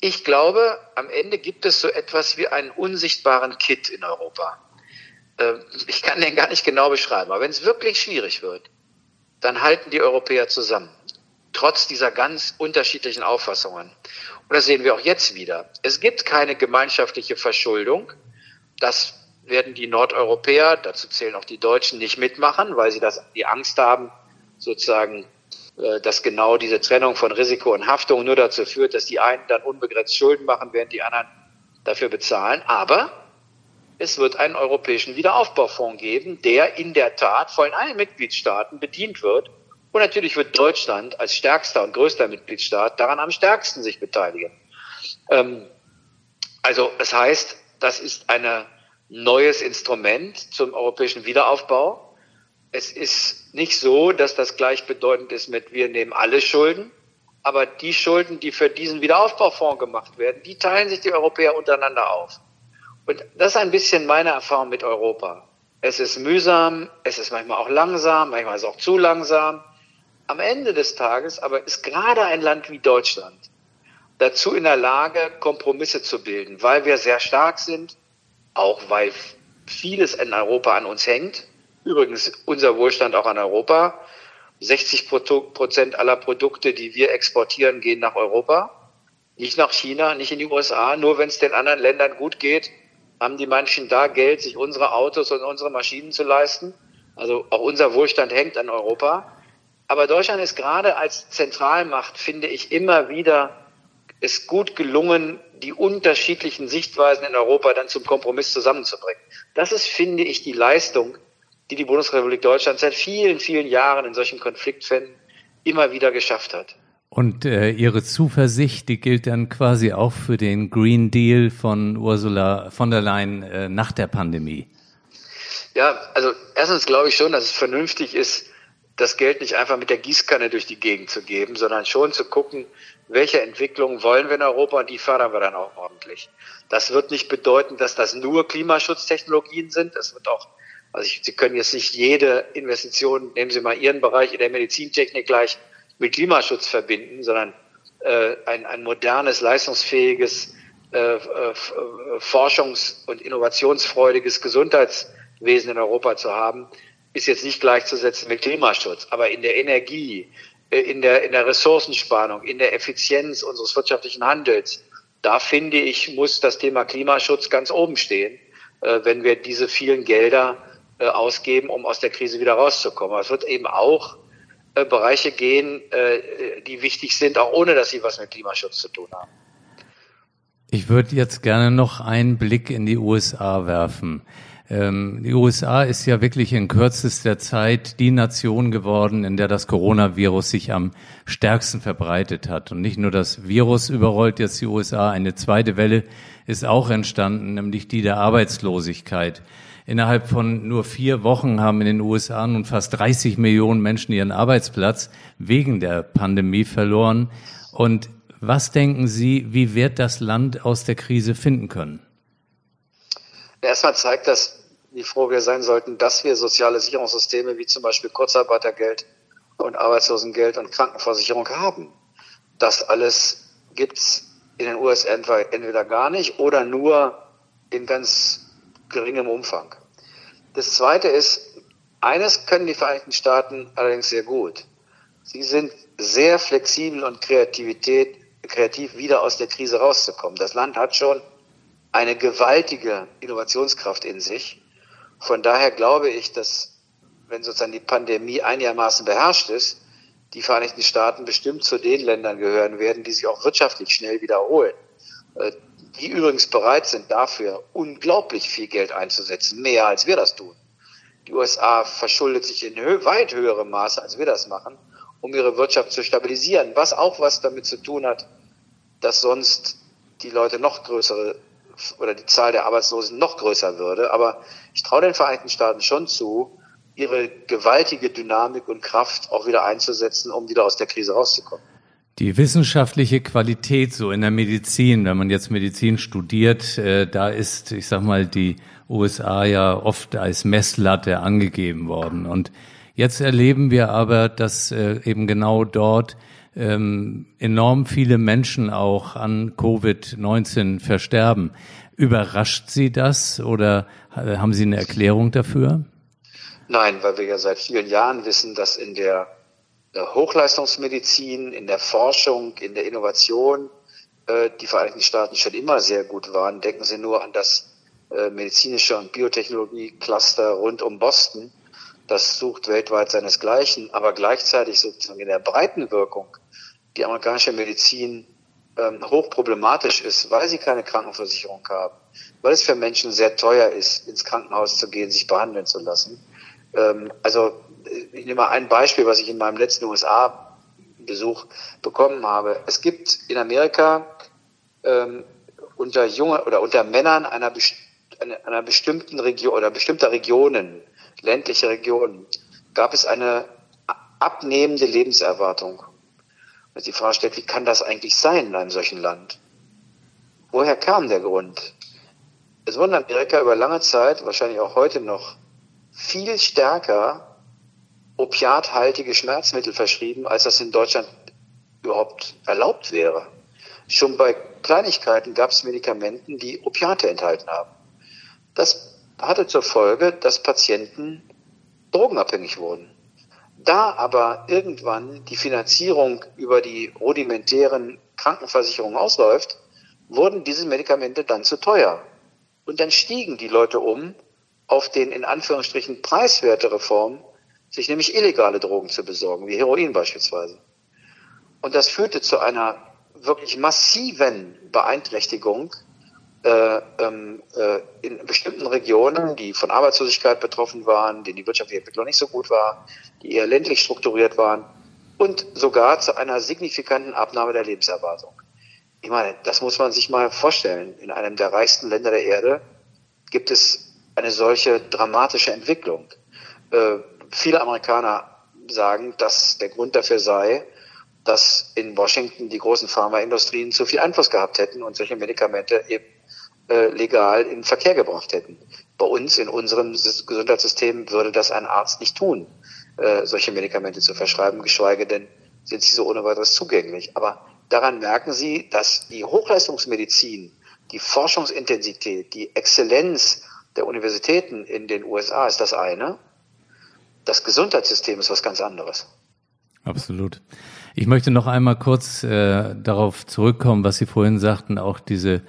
Ich glaube, am Ende gibt es so etwas wie einen unsichtbaren Kit in Europa. Ähm, ich kann den gar nicht genau beschreiben, aber wenn es wirklich schwierig wird, dann halten die Europäer zusammen, trotz dieser ganz unterschiedlichen Auffassungen. Und das sehen wir auch jetzt wieder. Es gibt keine gemeinschaftliche Verschuldung. Das werden die Nordeuropäer, dazu zählen auch die Deutschen, nicht mitmachen, weil sie das, die Angst haben, sozusagen, äh, dass genau diese Trennung von Risiko und Haftung nur dazu führt, dass die einen dann unbegrenzt Schulden machen, während die anderen dafür bezahlen. Aber es wird einen europäischen Wiederaufbaufonds geben, der in der Tat von allen Mitgliedstaaten bedient wird. Und natürlich wird Deutschland als stärkster und größter Mitgliedstaat daran am stärksten sich beteiligen. Ähm, also das heißt, das ist eine neues Instrument zum europäischen Wiederaufbau. Es ist nicht so, dass das gleichbedeutend ist mit wir nehmen alle Schulden, aber die Schulden, die für diesen Wiederaufbaufonds gemacht werden, die teilen sich die Europäer untereinander auf. Und das ist ein bisschen meine Erfahrung mit Europa. Es ist mühsam, es ist manchmal auch langsam, manchmal ist es auch zu langsam. Am Ende des Tages aber ist gerade ein Land wie Deutschland dazu in der Lage, Kompromisse zu bilden, weil wir sehr stark sind, auch weil vieles in Europa an uns hängt. Übrigens unser Wohlstand auch an Europa. 60 Prozent aller Produkte, die wir exportieren, gehen nach Europa. Nicht nach China, nicht in die USA. Nur wenn es den anderen Ländern gut geht, haben die Menschen da Geld, sich unsere Autos und unsere Maschinen zu leisten. Also auch unser Wohlstand hängt an Europa. Aber Deutschland ist gerade als Zentralmacht, finde ich, immer wieder es gut gelungen, die unterschiedlichen Sichtweisen in Europa dann zum Kompromiss zusammenzubringen. Das ist, finde ich, die Leistung, die die Bundesrepublik Deutschland seit vielen, vielen Jahren in solchen Konfliktfällen immer wieder geschafft hat. Und äh, Ihre Zuversicht, die gilt dann quasi auch für den Green Deal von Ursula von der Leyen äh, nach der Pandemie. Ja, also erstens glaube ich schon, dass es vernünftig ist, das Geld nicht einfach mit der Gießkanne durch die Gegend zu geben, sondern schon zu gucken, welche Entwicklungen wollen wir in Europa und die fördern wir dann auch ordentlich. Das wird nicht bedeuten, dass das nur Klimaschutztechnologien sind. Das wird auch, also ich, Sie können jetzt nicht jede Investition, nehmen Sie mal Ihren Bereich in der Medizintechnik gleich mit Klimaschutz verbinden, sondern äh, ein, ein modernes, leistungsfähiges, äh, äh, forschungs- und innovationsfreudiges Gesundheitswesen in Europa zu haben, ist jetzt nicht gleichzusetzen mit Klimaschutz. Aber in der Energie, äh, in der, in der Ressourcensparung, in der Effizienz unseres wirtschaftlichen Handels, da finde ich, muss das Thema Klimaschutz ganz oben stehen, äh, wenn wir diese vielen Gelder äh, ausgeben, um aus der Krise wieder rauszukommen. Es wird eben auch Bereiche gehen, die wichtig sind, auch ohne dass sie was mit Klimaschutz zu tun haben. Ich würde jetzt gerne noch einen Blick in die USA werfen. Ähm, die USA ist ja wirklich in kürzester Zeit die Nation geworden, in der das Coronavirus sich am stärksten verbreitet hat. Und nicht nur das Virus überrollt jetzt die USA, eine zweite Welle ist auch entstanden, nämlich die der Arbeitslosigkeit. Innerhalb von nur vier Wochen haben in den USA nun fast 30 Millionen Menschen ihren Arbeitsplatz wegen der Pandemie verloren. Und was denken Sie, wie wird das Land aus der Krise finden können? Erstmal zeigt das wie froh wir sein sollten, dass wir soziale Sicherungssysteme wie zum Beispiel Kurzarbeitergeld und Arbeitslosengeld und Krankenversicherung haben. Das alles gibt's in den USA entweder gar nicht oder nur in ganz geringem Umfang. Das Zweite ist, eines können die Vereinigten Staaten allerdings sehr gut. Sie sind sehr flexibel und Kreativität, kreativ wieder aus der Krise rauszukommen. Das Land hat schon eine gewaltige Innovationskraft in sich. Von daher glaube ich, dass wenn sozusagen die Pandemie einigermaßen beherrscht ist, die Vereinigten Staaten bestimmt zu den Ländern gehören werden, die sich auch wirtschaftlich schnell wiederholen. Äh, die übrigens bereit sind, dafür unglaublich viel Geld einzusetzen, mehr als wir das tun. Die USA verschuldet sich in weit höherem Maße, als wir das machen, um ihre Wirtschaft zu stabilisieren, was auch was damit zu tun hat, dass sonst die Leute noch größere oder die Zahl der Arbeitslosen noch größer würde. Aber ich traue den Vereinigten Staaten schon zu, ihre gewaltige Dynamik und Kraft auch wieder einzusetzen, um wieder aus der Krise rauszukommen. Die wissenschaftliche Qualität so in der Medizin, wenn man jetzt Medizin studiert, äh, da ist, ich sag mal, die USA ja oft als Messlatte angegeben worden. Und jetzt erleben wir aber, dass äh, eben genau dort ähm, enorm viele Menschen auch an Covid-19 versterben. Überrascht Sie das oder äh, haben Sie eine Erklärung dafür? Nein, weil wir ja seit vielen Jahren wissen, dass in der Hochleistungsmedizin, in der Forschung, in der Innovation äh, die Vereinigten Staaten schon immer sehr gut waren. Denken Sie nur an das äh, medizinische und Biotechnologie-Cluster rund um Boston. Das sucht weltweit seinesgleichen, aber gleichzeitig sozusagen in der breiten Wirkung die amerikanische Medizin ähm, hochproblematisch ist, weil sie keine Krankenversicherung haben, weil es für Menschen sehr teuer ist, ins Krankenhaus zu gehen, sich behandeln zu lassen. Ähm, also ich nehme mal ein Beispiel, was ich in meinem letzten USA-Besuch bekommen habe. Es gibt in Amerika ähm, unter junge oder unter Männern einer, einer bestimmten Region oder bestimmter Regionen, ländliche Regionen, gab es eine abnehmende Lebenserwartung. Wenn die Frage stellt, wie kann das eigentlich sein in einem solchen Land? Woher kam der Grund? Es wurden Amerika über lange Zeit, wahrscheinlich auch heute noch, viel stärker opiathaltige Schmerzmittel verschrieben, als das in Deutschland überhaupt erlaubt wäre. Schon bei Kleinigkeiten gab es Medikamenten, die Opiate enthalten haben. Das hatte zur Folge, dass Patienten drogenabhängig wurden. Da aber irgendwann die Finanzierung über die rudimentären Krankenversicherungen ausläuft, wurden diese Medikamente dann zu teuer. Und dann stiegen die Leute um auf den in Anführungsstrichen preiswerte Reform, sich nämlich illegale Drogen zu besorgen, wie Heroin beispielsweise. Und das führte zu einer wirklich massiven Beeinträchtigung in bestimmten Regionen, die von Arbeitslosigkeit betroffen waren, denen die wirtschaftliche Entwicklung nicht so gut war, die eher ländlich strukturiert waren und sogar zu einer signifikanten Abnahme der Lebenserwartung. Ich meine, das muss man sich mal vorstellen. In einem der reichsten Länder der Erde gibt es eine solche dramatische Entwicklung. Äh, viele Amerikaner sagen, dass der Grund dafür sei, dass in Washington die großen Pharmaindustrien zu viel Einfluss gehabt hätten und solche Medikamente eben äh, legal in Verkehr gebracht hätten. Bei uns in unserem Gesundheitssystem würde das ein Arzt nicht tun, äh, solche Medikamente zu verschreiben, geschweige denn sind sie so ohne weiteres zugänglich. Aber daran merken Sie, dass die Hochleistungsmedizin, die Forschungsintensität, die Exzellenz der Universitäten in den USA ist das eine. Das Gesundheitssystem ist was ganz anderes. Absolut. Ich möchte noch einmal kurz äh, darauf zurückkommen, was Sie vorhin sagten, auch diese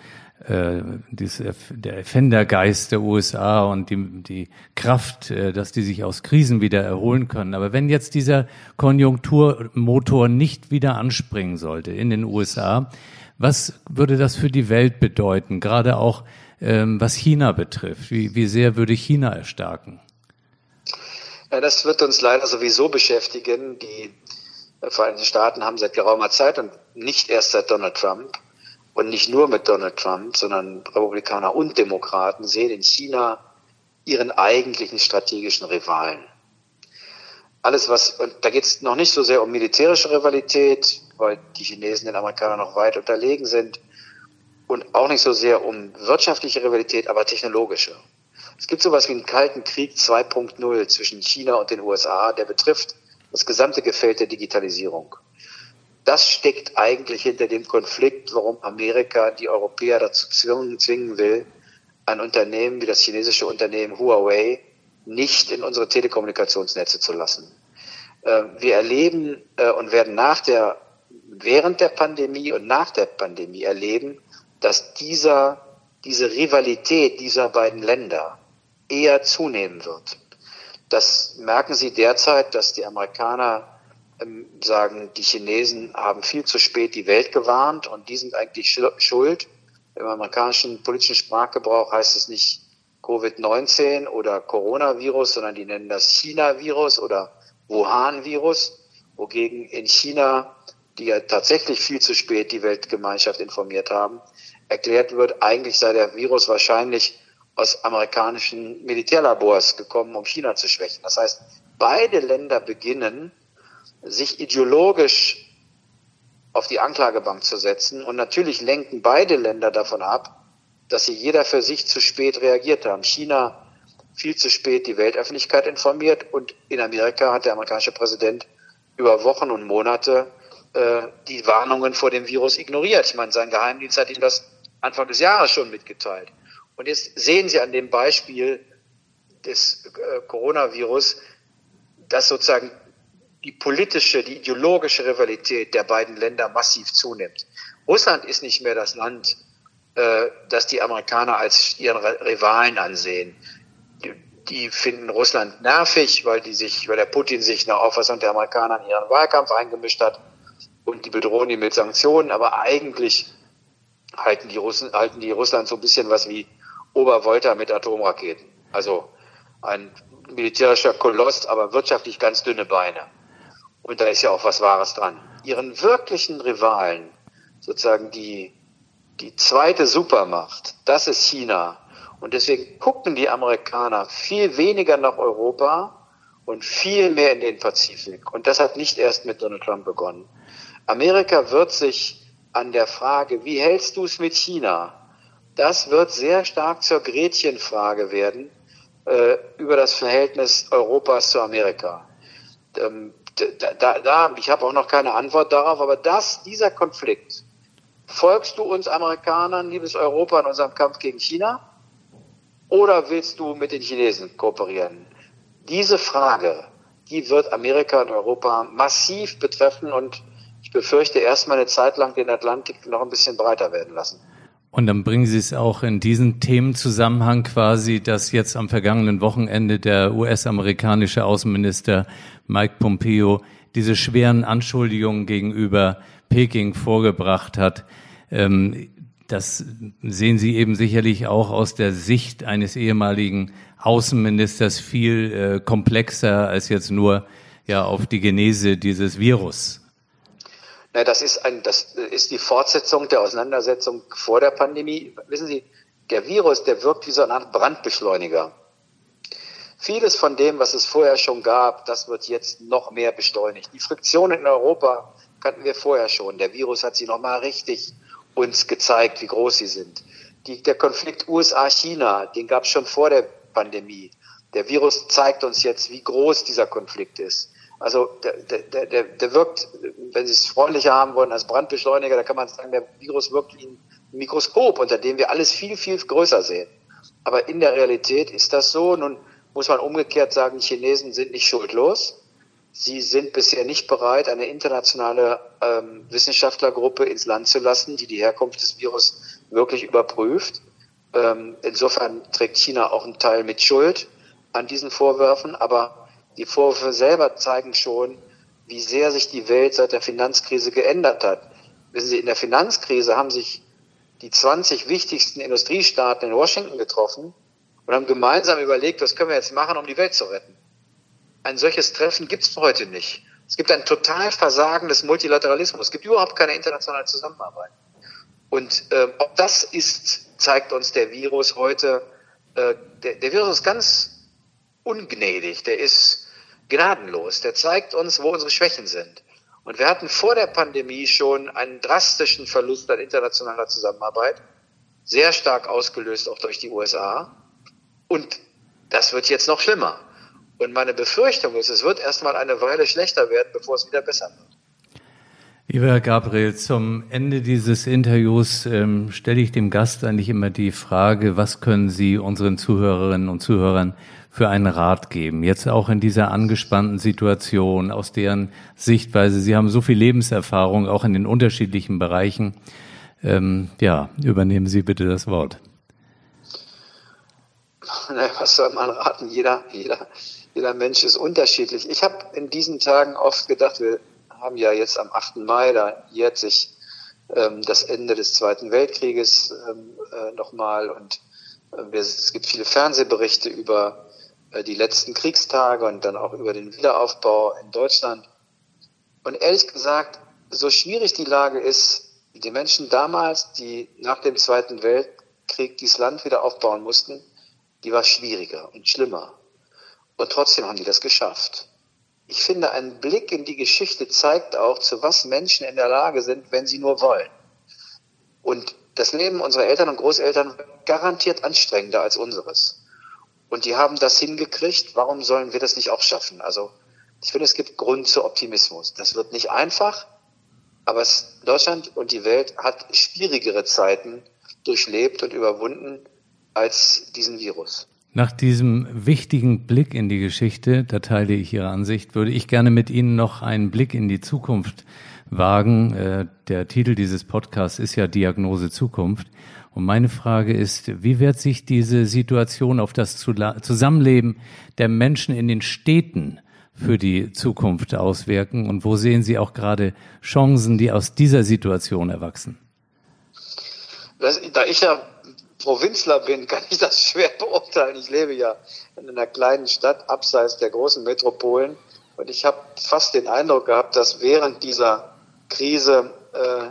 äh, diese, der Erfindergeist der USA und die, die Kraft, äh, dass die sich aus Krisen wieder erholen können. Aber wenn jetzt dieser Konjunkturmotor nicht wieder anspringen sollte in den USA, was würde das für die Welt bedeuten? Gerade auch ähm, was China betrifft. Wie, wie sehr würde China erstarken? Ja, das wird uns leider sowieso beschäftigen. Die Vereinigten Staaten haben seit geraumer Zeit und nicht erst seit Donald Trump und nicht nur mit Donald Trump, sondern Republikaner und Demokraten sehen in China ihren eigentlichen strategischen Rivalen. Alles was, und da geht es noch nicht so sehr um militärische Rivalität, weil die Chinesen den Amerikanern noch weit unterlegen sind, und auch nicht so sehr um wirtschaftliche Rivalität, aber technologische. Es gibt sowas wie einen kalten Krieg 2.0 zwischen China und den USA, der betrifft das gesamte Gefeld der Digitalisierung. Das steckt eigentlich hinter dem Konflikt, warum Amerika die Europäer dazu zwingen will, ein Unternehmen wie das chinesische Unternehmen Huawei nicht in unsere Telekommunikationsnetze zu lassen. Äh, wir erleben äh, und werden nach der, während der Pandemie und nach der Pandemie erleben, dass dieser, diese Rivalität dieser beiden Länder eher zunehmen wird. Das merken Sie derzeit, dass die Amerikaner ähm, sagen, die Chinesen haben viel zu spät die Welt gewarnt und die sind eigentlich schuld. Im amerikanischen politischen Sprachgebrauch heißt es nicht Covid-19 oder Coronavirus, sondern die nennen das China-Virus oder Wuhan-Virus, wogegen in China, die ja tatsächlich viel zu spät die Weltgemeinschaft informiert haben, erklärt wird, eigentlich sei der Virus wahrscheinlich aus amerikanischen Militärlabors gekommen, um China zu schwächen. Das heißt, beide Länder beginnen, sich ideologisch auf die Anklagebank zu setzen. Und natürlich lenken beide Länder davon ab, dass sie jeder für sich zu spät reagiert haben. China viel zu spät die Weltöffentlichkeit informiert und in Amerika hat der amerikanische Präsident über Wochen und Monate äh, die Warnungen vor dem Virus ignoriert. Ich meine, sein Geheimdienst hat ihm das Anfang des Jahres schon mitgeteilt. Und jetzt sehen Sie an dem Beispiel des äh, Coronavirus, dass sozusagen die politische, die ideologische Rivalität der beiden Länder massiv zunimmt. Russland ist nicht mehr das Land, äh, das die Amerikaner als ihren Rivalen ansehen. Die, finden Russland nervig, weil die sich, weil der Putin sich nach Auffassung der Amerikaner in ihren Wahlkampf eingemischt hat und die bedrohen ihn mit Sanktionen, aber eigentlich halten die Russen, halten die Russland so ein bisschen was wie Obervolta mit Atomraketen. Also ein militärischer Koloss, aber wirtschaftlich ganz dünne Beine. Und da ist ja auch was Wahres dran. Ihren wirklichen Rivalen, sozusagen die, die zweite Supermacht, das ist China. Und deswegen gucken die Amerikaner viel weniger nach Europa und viel mehr in den Pazifik. Und das hat nicht erst mit Donald Trump begonnen. Amerika wird sich an der Frage, wie hältst du es mit China? Das wird sehr stark zur Gretchenfrage werden äh, über das Verhältnis Europas zu Amerika. Ähm, da, da, ich habe auch noch keine Antwort darauf, aber das, dieser Konflikt, folgst du uns Amerikanern, liebes Europa, in unserem Kampf gegen China? Oder willst du mit den Chinesen kooperieren? Diese Frage, die wird Amerika und Europa massiv betreffen und ich befürchte erstmal eine Zeit lang den Atlantik noch ein bisschen breiter werden lassen. Und dann bringen Sie es auch in diesen Themenzusammenhang quasi, dass jetzt am vergangenen Wochenende der US-amerikanische Außenminister Mike Pompeo diese schweren Anschuldigungen gegenüber Peking vorgebracht hat. Ähm, das sehen Sie eben sicherlich auch aus der Sicht eines ehemaligen Außenministers viel äh, komplexer als jetzt nur ja auf die Genese dieses Virus. Na, das ist ein, das ist die Fortsetzung der Auseinandersetzung vor der Pandemie. Wissen Sie, der Virus, der wirkt wie so eine Art Brandbeschleuniger. Vieles von dem, was es vorher schon gab, das wird jetzt noch mehr beschleunigt. Die Friktionen in Europa kannten wir vorher schon. Der Virus hat sie nochmal richtig uns gezeigt, wie groß sie sind. Die, der Konflikt USA-China, den gab es schon vor der Pandemie. Der Virus zeigt uns jetzt, wie groß dieser Konflikt ist. Also der, der, der, der wirkt, wenn Sie es freundlicher haben wollen, als Brandbeschleuniger, da kann man sagen, der Virus wirkt wie ein Mikroskop, unter dem wir alles viel, viel größer sehen. Aber in der Realität ist das so. Nun muss man umgekehrt sagen, die Chinesen sind nicht schuldlos. Sie sind bisher nicht bereit, eine internationale ähm, Wissenschaftlergruppe ins Land zu lassen, die die Herkunft des Virus wirklich überprüft. Ähm, insofern trägt China auch einen Teil mit Schuld an diesen Vorwürfen. Aber die Vorwürfe selber zeigen schon, wie sehr sich die Welt seit der Finanzkrise geändert hat. Wissen Sie, in der Finanzkrise haben sich die 20 wichtigsten Industriestaaten in Washington getroffen und haben gemeinsam überlegt, was können wir jetzt machen, um die Welt zu retten. Ein solches Treffen gibt es heute nicht. Es gibt ein total Versagen des Multilateralismus. Es gibt überhaupt keine internationale Zusammenarbeit. Und äh, ob das ist, zeigt uns der Virus heute. Äh, der, der Virus ist ganz ungnädig. Der ist gnadenlos. Der zeigt uns, wo unsere Schwächen sind. Und wir hatten vor der Pandemie schon einen drastischen Verlust an internationaler Zusammenarbeit, sehr stark ausgelöst auch durch die USA. Und das wird jetzt noch schlimmer. Und meine Befürchtung ist, es wird erstmal eine Weile schlechter werden, bevor es wieder besser wird. Lieber Herr Gabriel, zum Ende dieses Interviews ähm, stelle ich dem Gast eigentlich immer die Frage, was können Sie unseren Zuhörerinnen und Zuhörern für einen Rat geben? Jetzt auch in dieser angespannten Situation, aus deren Sichtweise. Sie haben so viel Lebenserfahrung, auch in den unterschiedlichen Bereichen. Ähm, ja, übernehmen Sie bitte das Wort. Was soll man raten? Jeder, jeder, jeder Mensch ist unterschiedlich. Ich habe in diesen Tagen oft gedacht, wir haben ja jetzt am 8. Mai, da jährt sich ähm, das Ende des Zweiten Weltkrieges ähm, äh, nochmal und äh, es gibt viele Fernsehberichte über äh, die letzten Kriegstage und dann auch über den Wiederaufbau in Deutschland. Und ehrlich gesagt, so schwierig die Lage ist, die Menschen damals, die nach dem Zweiten Weltkrieg dieses Land wieder aufbauen mussten, die war schwieriger und schlimmer. Und trotzdem haben die das geschafft ich finde, ein Blick in die Geschichte zeigt auch, zu was Menschen in der Lage sind, wenn sie nur wollen. Und das Leben unserer Eltern und Großeltern garantiert anstrengender als unseres. Und die haben das hingekriegt. Warum sollen wir das nicht auch schaffen? Also, ich finde, es gibt Grund zu Optimismus. Das wird nicht einfach, aber es, Deutschland und die Welt hat schwierigere Zeiten durchlebt und überwunden als diesen Virus. Nach diesem wichtigen Blick in die Geschichte, da teile ich Ihre Ansicht, würde ich gerne mit Ihnen noch einen Blick in die Zukunft wagen. Äh, der Titel dieses Podcasts ist ja Diagnose Zukunft. Und meine Frage ist, wie wird sich diese Situation auf das Zusammenleben der Menschen in den Städten für die Zukunft auswirken? Und wo sehen Sie auch gerade Chancen, die aus dieser Situation erwachsen? da ich ja Provinzler bin, kann ich das schwer beurteilen. Ich lebe ja in einer kleinen Stadt abseits der großen Metropolen und ich habe fast den Eindruck gehabt, dass während dieser Krise äh,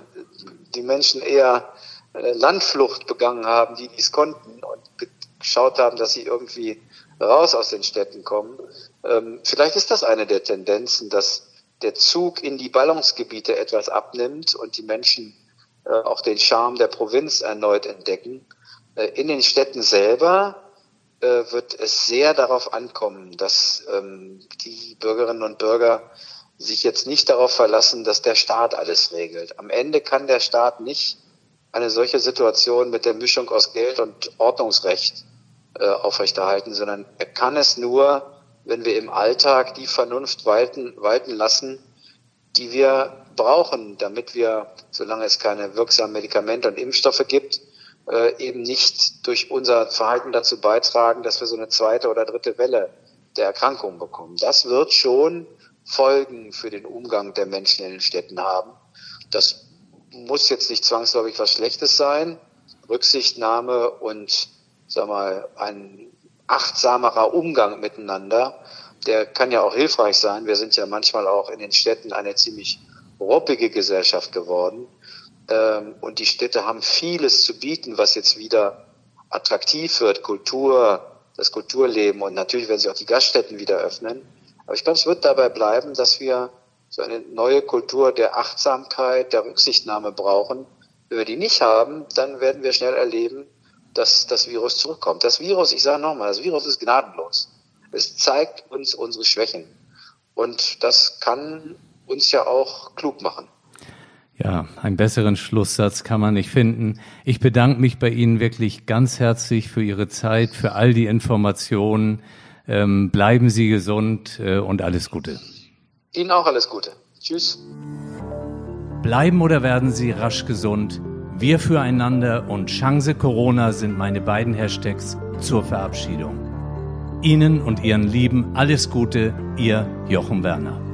die Menschen eher äh, Landflucht begangen haben, die dies konnten und geschaut haben, dass sie irgendwie raus aus den Städten kommen. Ähm, vielleicht ist das eine der Tendenzen, dass der Zug in die Ballungsgebiete etwas abnimmt und die Menschen äh, auch den Charme der Provinz erneut entdecken. Äh, in den Städten selber äh, wird es sehr darauf ankommen, dass ähm, die Bürgerinnen und Bürger sich jetzt nicht darauf verlassen, dass der Staat alles regelt. Am Ende kann der Staat nicht eine solche Situation mit der Mischung aus Geld und Ordnungsrecht äh, aufrechterhalten, sondern er kann es nur, wenn wir im Alltag die Vernunft walten, walten lassen, die wir brauchen, damit wir, solange es keine wirksamen Medikamente und Impfstoffe gibt, äh, eben nicht durch unser Verhalten dazu beitragen, dass wir so eine zweite oder dritte Welle der Erkrankung bekommen. Das wird schon Folgen für den Umgang der Menschen in den Städten haben. Das muss jetzt nicht zwangsläufig was Schlechtes sein. Rücksichtnahme und sag mal, ein achtsamerer Umgang miteinander, der kann ja auch hilfreich sein. Wir sind ja manchmal auch in den Städten eine ziemlich ruppige Gesellschaft geworden. Ähm, und die Städte haben vieles zu bieten, was jetzt wieder attraktiv wird. Kultur, das Kulturleben und natürlich werden sich auch die Gaststätten wieder öffnen. Aber ich glaube, es wird dabei bleiben, dass wir so eine neue Kultur der Achtsamkeit, der Rücksichtnahme brauchen. Wenn wir die nicht haben, dann werden wir schnell erleben, dass das Virus zurückkommt. Das Virus, ich sage nochmal, das Virus ist gnadenlos. Es zeigt uns unsere Schwächen. Und das kann uns ja auch klug machen. Ja, einen besseren Schlusssatz kann man nicht finden. Ich bedanke mich bei Ihnen wirklich ganz herzlich für Ihre Zeit, für all die Informationen. Ähm, bleiben Sie gesund äh, und alles Gute. Ihnen auch alles Gute. Tschüss. Bleiben oder werden Sie rasch gesund? Wir füreinander und Chance Corona sind meine beiden Hashtags zur Verabschiedung. Ihnen und Ihren Lieben alles Gute, Ihr Jochen Werner.